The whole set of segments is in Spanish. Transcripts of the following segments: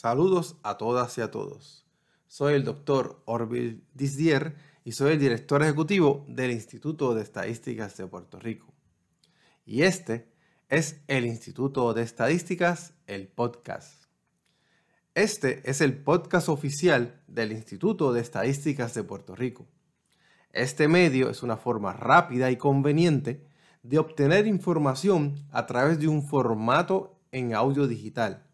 Saludos a todas y a todos. Soy el doctor Orville Disdier y soy el director ejecutivo del Instituto de Estadísticas de Puerto Rico. Y este es el Instituto de Estadísticas, el podcast. Este es el podcast oficial del Instituto de Estadísticas de Puerto Rico. Este medio es una forma rápida y conveniente de obtener información a través de un formato en audio digital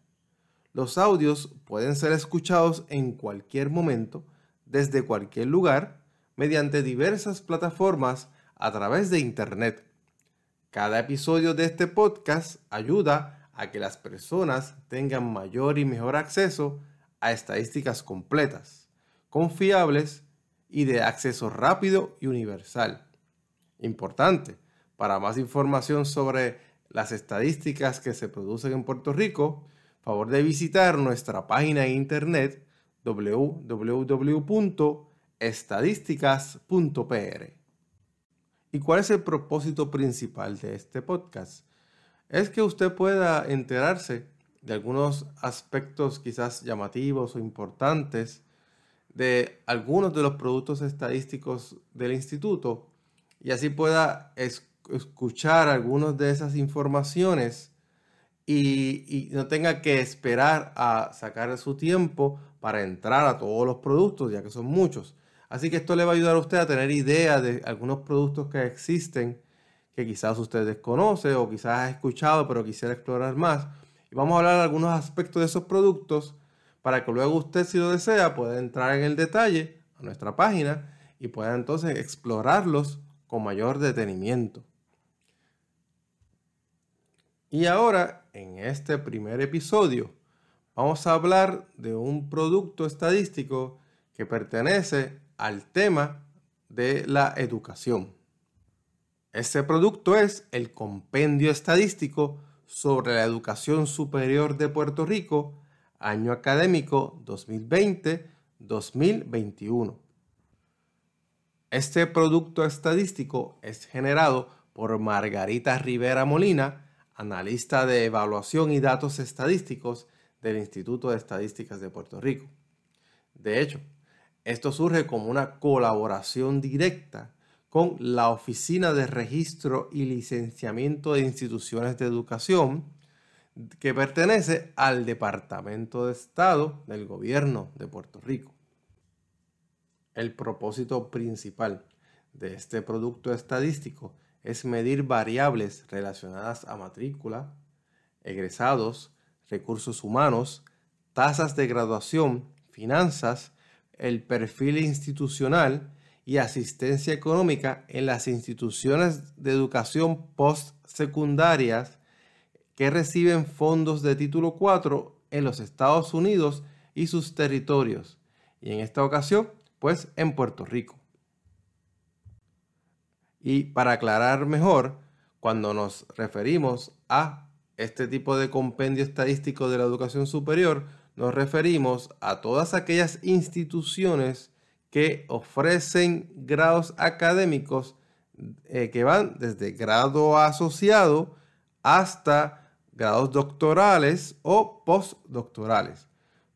los audios pueden ser escuchados en cualquier momento, desde cualquier lugar, mediante diversas plataformas a través de Internet. Cada episodio de este podcast ayuda a que las personas tengan mayor y mejor acceso a estadísticas completas, confiables y de acceso rápido y universal. Importante, para más información sobre las estadísticas que se producen en Puerto Rico, favor de visitar nuestra página de internet www.estadísticas.pr. ¿Y cuál es el propósito principal de este podcast? Es que usted pueda enterarse de algunos aspectos quizás llamativos o importantes de algunos de los productos estadísticos del instituto y así pueda escuchar algunas de esas informaciones y, no tenga que esperar a sacar su tiempo para entrar a todos los productos, ya que son muchos. Así que esto le va a ayudar a usted a tener idea de algunos productos que existen que quizás usted desconoce o quizás ha escuchado pero quisiera explorar más. Y vamos a hablar de algunos aspectos de esos productos para que luego usted, si lo desea, pueda entrar en el detalle a nuestra página y pueda entonces explorarlos con mayor detenimiento. Y ahora, en este primer episodio, vamos a hablar de un producto estadístico que pertenece al tema de la educación. Este producto es el Compendio Estadístico sobre la Educación Superior de Puerto Rico, año académico 2020-2021. Este producto estadístico es generado por Margarita Rivera Molina, analista de evaluación y datos estadísticos del Instituto de Estadísticas de Puerto Rico. De hecho, esto surge como una colaboración directa con la Oficina de Registro y Licenciamiento de Instituciones de Educación, que pertenece al Departamento de Estado del Gobierno de Puerto Rico. El propósito principal de este producto estadístico es medir variables relacionadas a matrícula, egresados, recursos humanos, tasas de graduación, finanzas, el perfil institucional y asistencia económica en las instituciones de educación postsecundarias que reciben fondos de título 4 en los Estados Unidos y sus territorios, y en esta ocasión, pues en Puerto Rico. Y para aclarar mejor, cuando nos referimos a este tipo de compendio estadístico de la educación superior, nos referimos a todas aquellas instituciones que ofrecen grados académicos eh, que van desde grado asociado hasta grados doctorales o postdoctorales.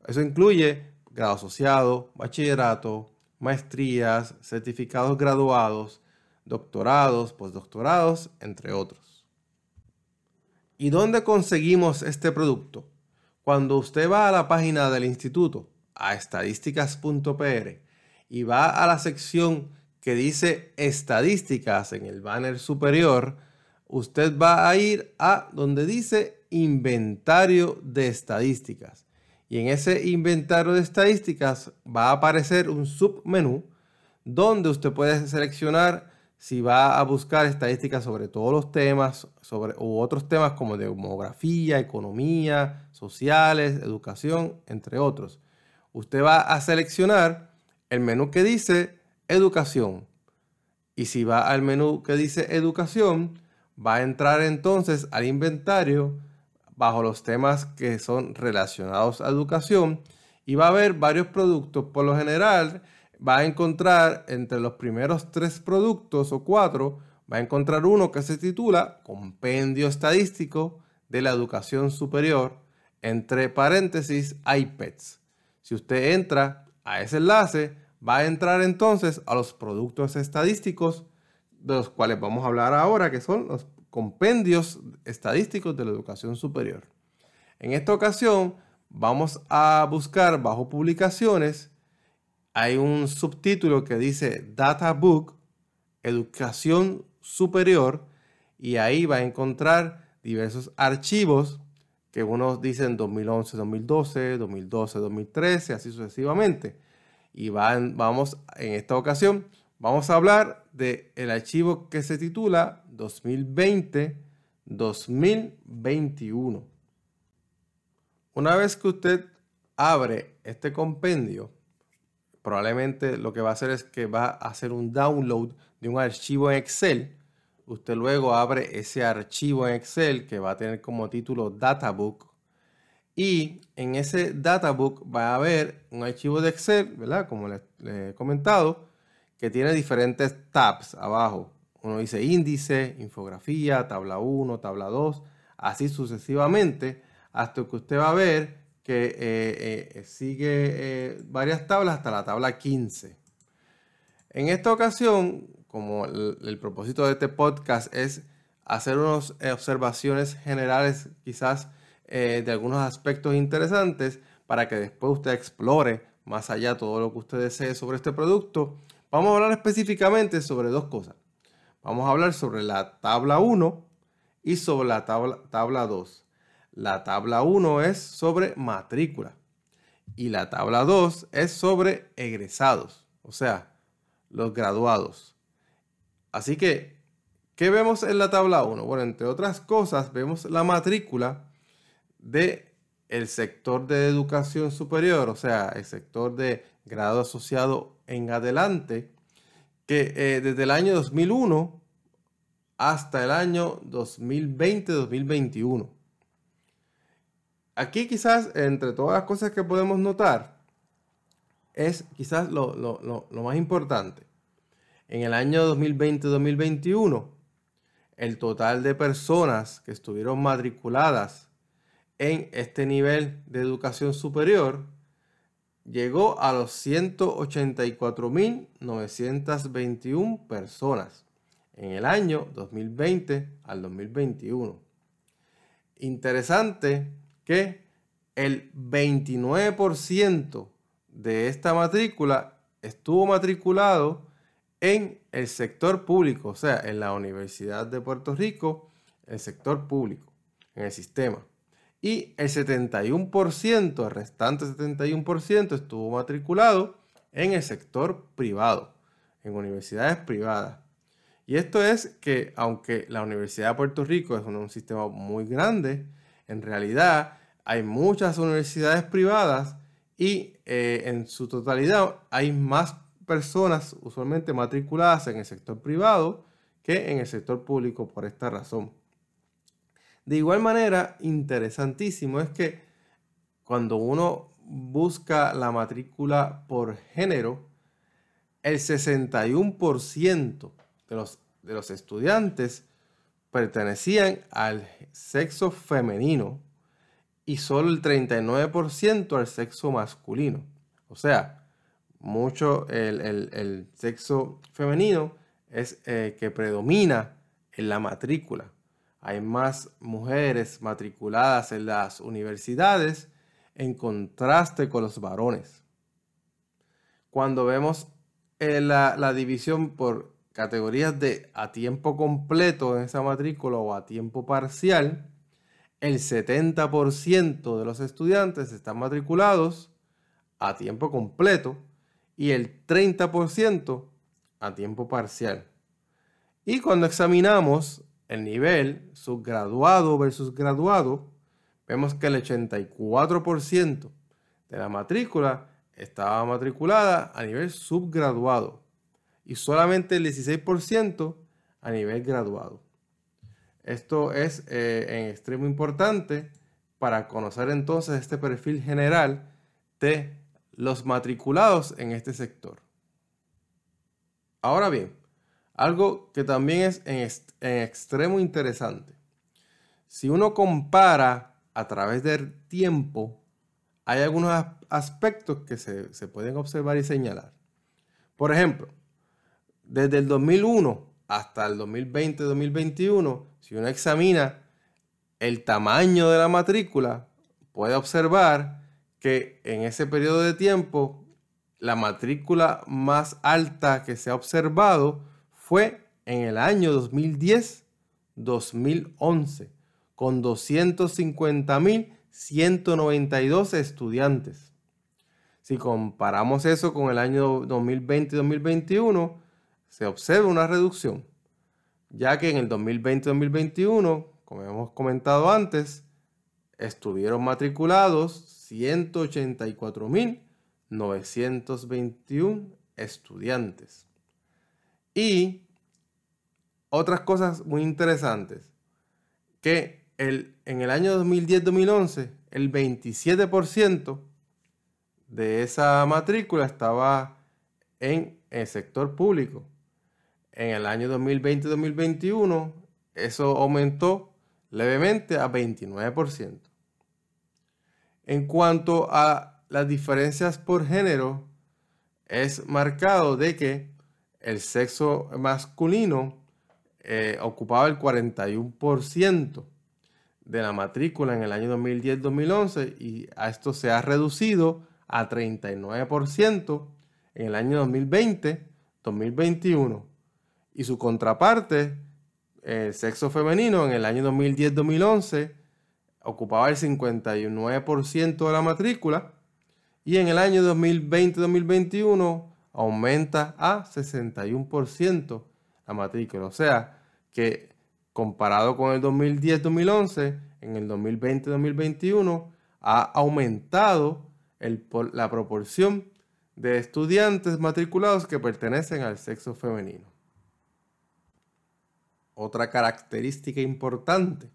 Eso incluye grado asociado, bachillerato, maestrías, certificados graduados, doctorados, postdoctorados, entre otros. ¿Y dónde conseguimos este producto? Cuando usted va a la página del instituto, a estadísticas.pr, y va a la sección que dice estadísticas en el banner superior, usted va a ir a donde dice inventario de estadísticas. Y en ese inventario de estadísticas va a aparecer un submenú donde usted puede seleccionar si va a buscar estadísticas sobre todos los temas, sobre, u otros temas como demografía, economía, sociales, educación, entre otros. Usted va a seleccionar el menú que dice educación. Y si va al menú que dice educación, va a entrar entonces al inventario bajo los temas que son relacionados a educación y va a haber varios productos. Por lo general, va a encontrar entre los primeros tres productos o cuatro, va a encontrar uno que se titula Compendio Estadístico de la Educación Superior, entre paréntesis iPads. Si usted entra a ese enlace, va a entrar entonces a los productos estadísticos de los cuales vamos a hablar ahora, que son los compendios estadísticos de la educación superior. En esta ocasión vamos a buscar bajo publicaciones, hay un subtítulo que dice Data Book, Educación Superior, y ahí va a encontrar diversos archivos que unos dicen 2011, 2012, 2012, 2013, así sucesivamente. Y vamos en esta ocasión, vamos a hablar del el archivo que se titula 2020-2021. Una vez que usted abre este compendio, probablemente lo que va a hacer es que va a hacer un download de un archivo en Excel usted luego abre ese archivo en Excel que va a tener como título Databook. Y en ese Databook va a haber un archivo de Excel, ¿verdad? Como les, he comentado, que tiene diferentes tabs abajo. Uno dice índice, infografía, tabla 1, tabla 2, así sucesivamente, hasta que usted va a ver que eh, eh, sigue eh, varias tablas hasta la tabla 15. En esta ocasión, como el, propósito de este podcast es hacer unas observaciones generales quizás de algunos aspectos interesantes para que después usted explore más allá todo lo que usted desee sobre este producto. Vamos a hablar específicamente sobre dos cosas. Vamos a hablar sobre la tabla 1 y sobre la tabla, tabla 2. La tabla 1 es sobre matrícula y la tabla 2 es sobre egresados, o sea, los graduados. Así que, ¿qué vemos en la tabla 1? Bueno, entre otras cosas, vemos la matrícula de el sector de educación superior, o sea, el sector de grado asociado en adelante, que eh, desde el año 2001 hasta el año 2020-2021. Aquí quizás, entre todas las cosas que podemos notar, es quizás lo más importante en el año 2020-2021, el total de personas que estuvieron matriculadas en este nivel de educación superior llegó a los 184.921 personas en el año 2020 al 2021. Interesante que el 29% de esta matrícula estuvo matriculado en el sector público, o sea, en la Universidad de Puerto Rico, el sector público, en el sistema. Y el 71%, el restante 71% estuvo matriculado en el sector privado, en universidades privadas. Y esto es que aunque la Universidad de Puerto Rico es un, sistema muy grande, en realidad hay muchas universidades privadas y eh, en su totalidad hay más personas usualmente matriculadas en el sector privado que en el sector público por esta razón. De igual manera, interesantísimo es que cuando uno busca la matrícula por género, el 61% de los, de los estudiantes pertenecían al sexo femenino y solo el 39% al sexo masculino. O sea, mucho el, sexo femenino es eh, que predomina en la matrícula. Hay más mujeres matriculadas en las universidades en contraste con los varones. Cuando vemos eh, la, la división por categorías de a tiempo completo en esa matrícula o a tiempo parcial, el 70% de los estudiantes están matriculados a tiempo completo y el 30% a tiempo parcial. Y cuando examinamos el nivel subgraduado versus graduado, vemos que el 84% de la matrícula estaba matriculada a nivel subgraduado y solamente el 16% a nivel graduado. Esto es eh, en extremo importante para conocer entonces este perfil general de los matriculados en este sector. Ahora bien, algo que también es en, extremo interesante. Si uno compara a través del tiempo, hay algunos aspectos que se, se pueden observar y señalar. Por ejemplo, desde el 2001 hasta el 2020-2021, si uno examina el tamaño de la matrícula, puede observar que en ese periodo de tiempo la matrícula más alta que se ha observado fue en el año 2010-2011, con 250.192 estudiantes. Si comparamos eso con el año 2020-2021, se observa una reducción, ya que en el 2020-2021, como hemos comentado antes, estuvieron matriculados 184.921 estudiantes. Y otras cosas muy interesantes, que el, en el año 2010-2011 el 27% de esa matrícula estaba en el sector público. En el año 2020-2021 eso aumentó levemente a 29%. En cuanto a las diferencias por género, es marcado de que el sexo masculino eh, ocupaba el 41% de la matrícula en el año 2010-2011 y a esto se ha reducido a 39% en el año 2020-2021. Y su contraparte, el sexo femenino, en el año 2010-2011 ocupaba el 59% de la matrícula y en el año 2020-2021 aumenta a 61% la matrícula. O sea, que comparado con el 2010-2011, en el 2020-2021 ha aumentado la proporción de estudiantes matriculados que pertenecen al sexo femenino. Otra característica importante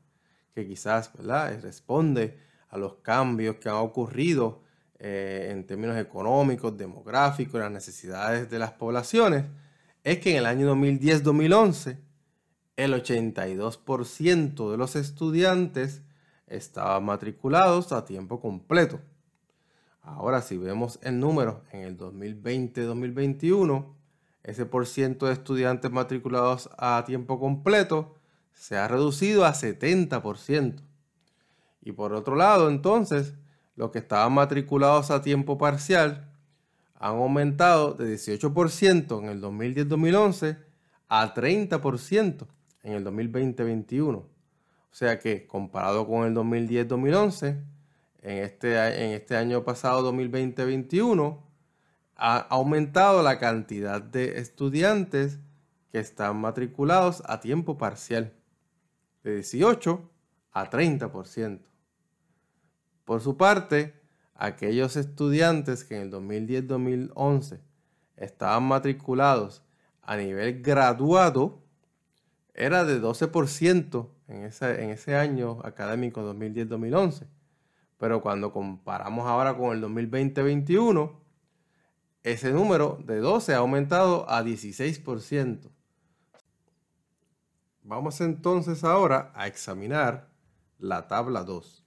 que quizás responde a los cambios que han ocurrido eh, en términos económicos, demográficos, las necesidades de las poblaciones, es que en el año 2010-2011 el 82% de los estudiantes estaban matriculados a tiempo completo. Ahora, si vemos el número en el 2020-2021, ese por ciento de estudiantes matriculados a tiempo completo se ha reducido a 70%. Y por otro lado, entonces, los que estaban matriculados a tiempo parcial han aumentado de 18% en el 2010-2011 a 30% en el 2020-2021. O sea que comparado con el 2010-2011, en este, en este año pasado 2020-2021, ha aumentado la cantidad de estudiantes que están matriculados a tiempo parcial, de 18 a 30%. Por su parte, aquellos estudiantes que en el 2010-2011 estaban matriculados a nivel graduado, era de 12% en ese, en ese año académico 2010-2011. Pero cuando comparamos ahora con el 2020-2021, ese número de 12 ha aumentado a 16%. Vamos entonces ahora a examinar la tabla 2.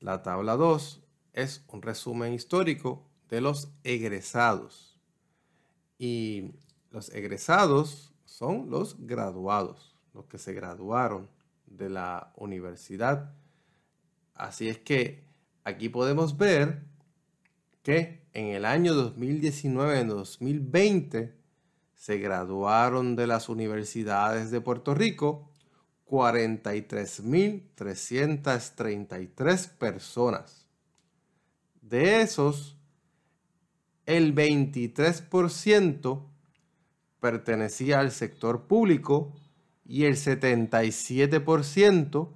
La tabla 2 es un resumen histórico de los egresados. Y los egresados son los graduados, los que se graduaron de la universidad. Así es que aquí podemos ver que en el año 2019-2020 se graduaron de las universidades de Puerto Rico 43.333 personas. De esos, el 23% pertenecía al sector público y el 77%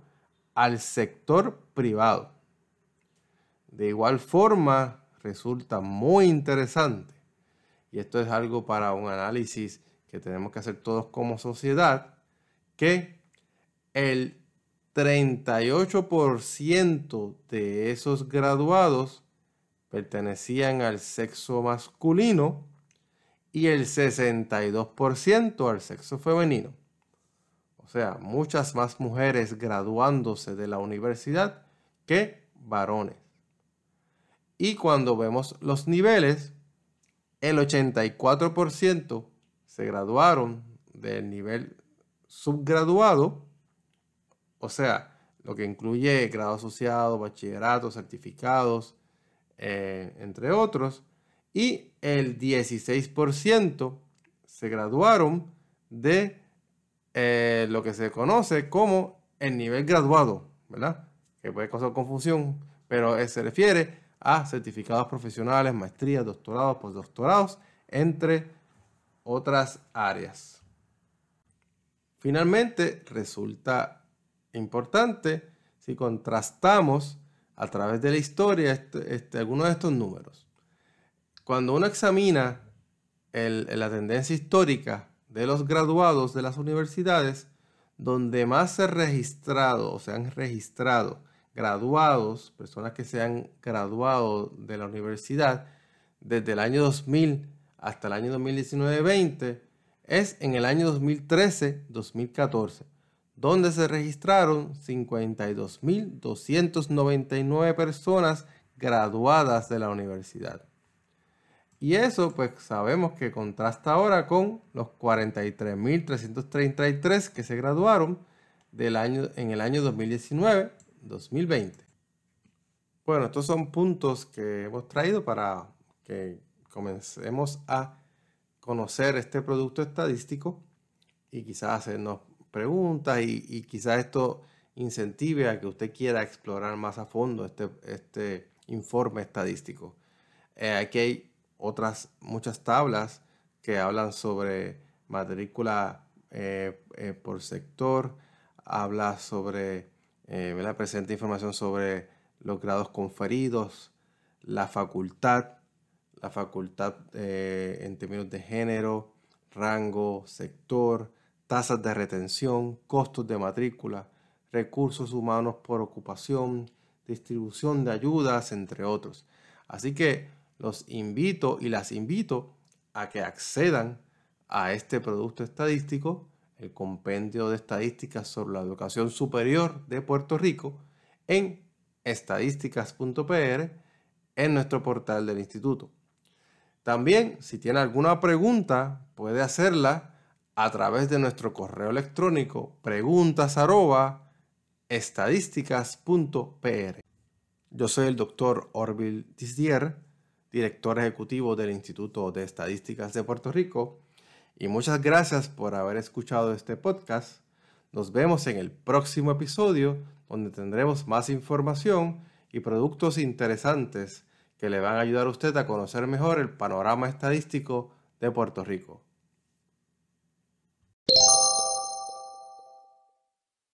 al sector privado. De igual forma, resulta muy interesante, y esto es algo para un análisis que tenemos que hacer todos como sociedad, que el 38% de esos graduados pertenecían al sexo masculino y el 62% al sexo femenino. O sea, muchas más mujeres graduándose de la universidad que varones. Y cuando vemos los niveles, el 84% se graduaron del nivel subgraduado, o sea, lo que incluye grado asociado, bachillerato, certificados, eh, entre otros, y el 16% se graduaron de eh, lo que se conoce como el nivel graduado, ¿verdad? Que puede causar confusión, pero se refiere a certificados profesionales, maestrías, doctorados, postdoctorados, entre otras áreas. Finalmente, resulta importante si contrastamos a través de la historia este, este, algunos de estos números. Cuando uno examina la tendencia histórica de los graduados de las universidades, donde más se registrado o se han registrado graduados, personas que se han graduado de la universidad desde el año 2000 hasta el año 2019-20, es en el año 2013-2014, donde se registraron 52.299 personas graduadas de la universidad. Y eso pues sabemos que contrasta ahora con los 43.333 que se graduaron del año, en el año 2019-2020. Bueno, estos son puntos que hemos traído para que comencemos a conocer este producto estadístico y quizás hacernos preguntas y, quizás esto incentive a que usted quiera explorar más a fondo este, este informe estadístico. Eh, aquí hay otras muchas tablas que hablan sobre matrícula eh, eh, por sector, habla sobre, la presente información sobre los grados conferidos, la facultad, la facultad en términos de género, rango, sector, tasas de retención, costos de matrícula, recursos humanos por ocupación, distribución de ayudas, entre otros. Así que los invito y las invito a que accedan a este producto estadístico, el compendio de estadísticas sobre la educación superior de Puerto Rico, en estadísticas.pr en nuestro portal del instituto. También, si tiene alguna pregunta, puede hacerla a través de nuestro correo electrónico preguntas Yo soy el doctor Orville Tisdier, director ejecutivo del Instituto de Estadísticas de Puerto Rico, y muchas gracias por haber escuchado este podcast. Nos vemos en el próximo episodio donde tendremos más información y productos interesantes que le van a ayudar a usted a conocer mejor el panorama estadístico de Puerto Rico.